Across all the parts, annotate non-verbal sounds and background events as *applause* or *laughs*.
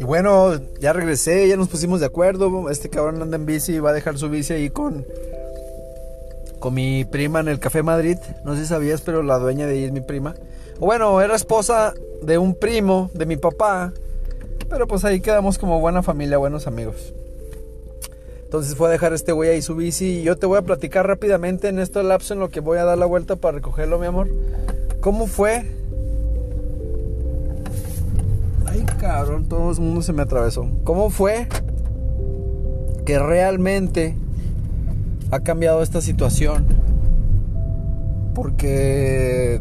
Y bueno, ya regresé, ya nos pusimos de acuerdo. Este cabrón anda en bici y va a dejar su bici ahí con, con mi prima en el Café Madrid. No sé si sabías, pero la dueña de ahí es mi prima. Bueno, era esposa de un primo de mi papá. Pero pues ahí quedamos como buena familia, buenos amigos. Entonces fue a dejar este güey ahí su bici y yo te voy a platicar rápidamente en este lapso en lo que voy a dar la vuelta para recogerlo, mi amor. ¿Cómo fue Ay, cabrón, todo el mundo se me atravesó. ¿Cómo fue que realmente ha cambiado esta situación? Porque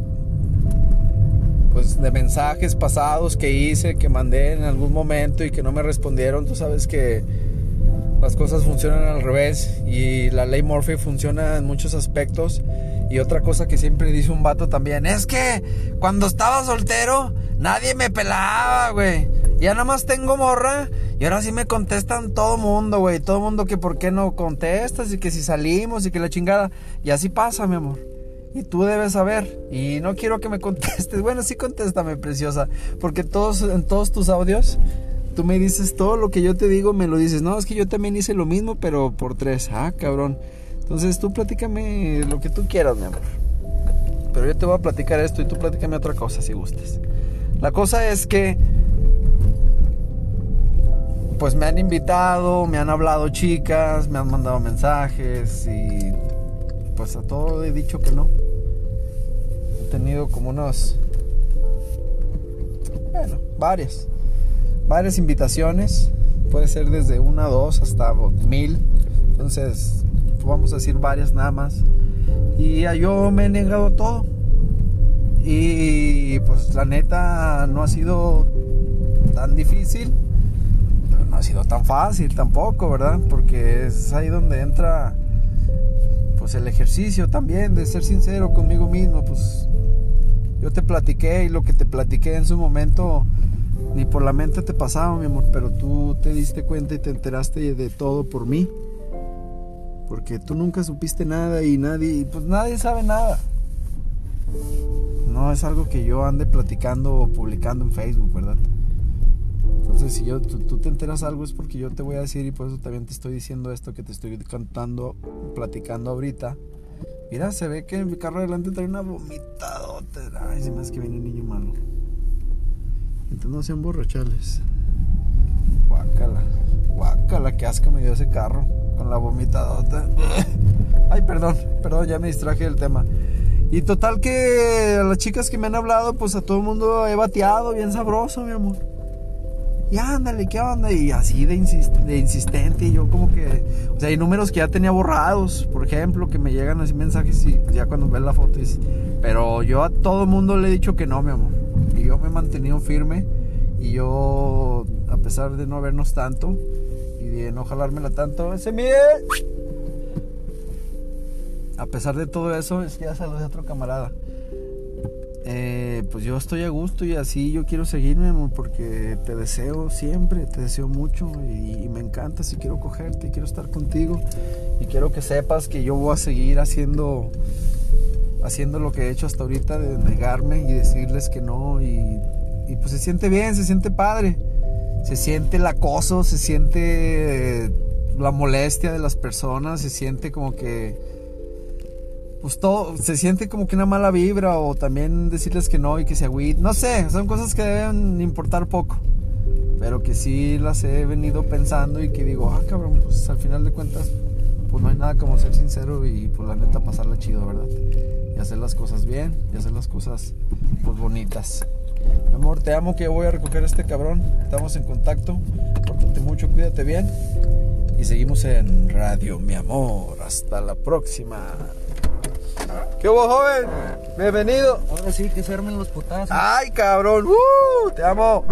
pues de mensajes pasados que hice, que mandé en algún momento y que no me respondieron, tú sabes que las cosas funcionan al revés y la ley Murphy funciona en muchos aspectos. Y otra cosa que siempre dice un vato también, es que cuando estaba soltero Nadie me pelaba, güey. Ya nada más tengo morra. Y ahora sí me contestan todo mundo, güey. Todo mundo que por qué no contestas y que si salimos y que la chingada. Y así pasa, mi amor. Y tú debes saber. Y no quiero que me contestes. *laughs* Bueno, sí contéstame, preciosa. Porque todos, en todos tus audios, tú me dices todo lo que yo te digo, me lo dices. No, es que yo también hice lo mismo, pero por tres. Ah, cabrón. Entonces tú platícame lo que tú quieras, mi amor. Pero yo te voy a platicar esto y tú platícame otra cosa si gustes. La cosa es que pues me han invitado, me han hablado chicas, me han mandado mensajes y pues a todo he dicho que no. He tenido como unos, bueno, varias, varias invitaciones, puede ser desde una, dos hasta mil, entonces vamos a decir varias nada más. Y yo me he negado todo. Y pues la neta no ha sido tan difícil, pero no ha sido tan fácil tampoco, ¿verdad? Porque es ahí donde entra pues el ejercicio también de ser sincero conmigo mismo, pues yo te platiqué y lo que te platiqué en su momento ni por la mente te pasaba, mi amor, pero tú te diste cuenta y te enteraste de todo por mí. Porque tú nunca supiste nada y nadie, pues nadie sabe nada no es algo que yo ande platicando o publicando en Facebook, ¿verdad? Entonces, si yo, tú, te enteras algo es porque yo te voy a decir y por eso también te estoy diciendo esto que te estoy cantando, platicando ahorita. Mira, se ve que en mi carro adelante trae una vomitadota. Ay, se me hace que viene un niño malo. Entonces no sean borrachales. Guácala, guácala, qué asco me dio ese carro con la vomitadota. *laughs* Ay, perdón, perdón, ya me distraje del tema. Y total que a las chicas que me han hablado, pues a todo el mundo he bateado bien sabroso, mi amor. Y ándale, ¿qué onda? Y así de, de insistente. Y yo como que... O sea, hay números que ya tenía borrados, por ejemplo, que me llegan así mensajes y ya cuando ven la foto. Pero yo a todo el mundo le he dicho que no, mi amor. Y yo me he mantenido firme. Y yo, a pesar de no vernos tanto y de no jalármela tanto, ese mide a pesar de todo eso, es que ya saludé a otro camarada. Eh, pues yo estoy a gusto y así yo quiero seguirme, amor, porque te deseo siempre, te deseo mucho y, me encanta si quiero cogerte, quiero estar contigo y quiero que sepas que yo voy a seguir haciendo haciendo lo que he hecho hasta ahorita de negarme y decirles que no y, y pues se siente bien, se siente padre, se siente el acoso, se siente la molestia de las personas, se siente como que pues todo se siente como que una mala vibra o también decirles que no y que se agüit. No sé, son cosas que deben importar poco. Pero que sí las he venido pensando y que digo, ah, cabrón, pues al final de cuentas, pues no hay nada como ser sincero y pues la neta pasarla chido, ¿verdad? Y hacer las cosas bien y hacer las cosas pues bonitas. Mi amor, te amo que voy a recoger a este cabrón. Estamos en contacto. Pórtate mucho, cuídate bien. Y seguimos en radio, mi amor. Hasta la próxima. ¿Qué hubo, joven? Bienvenido. Ahora sí que se armen los potazos. Ay, cabrón. Uh, te amo.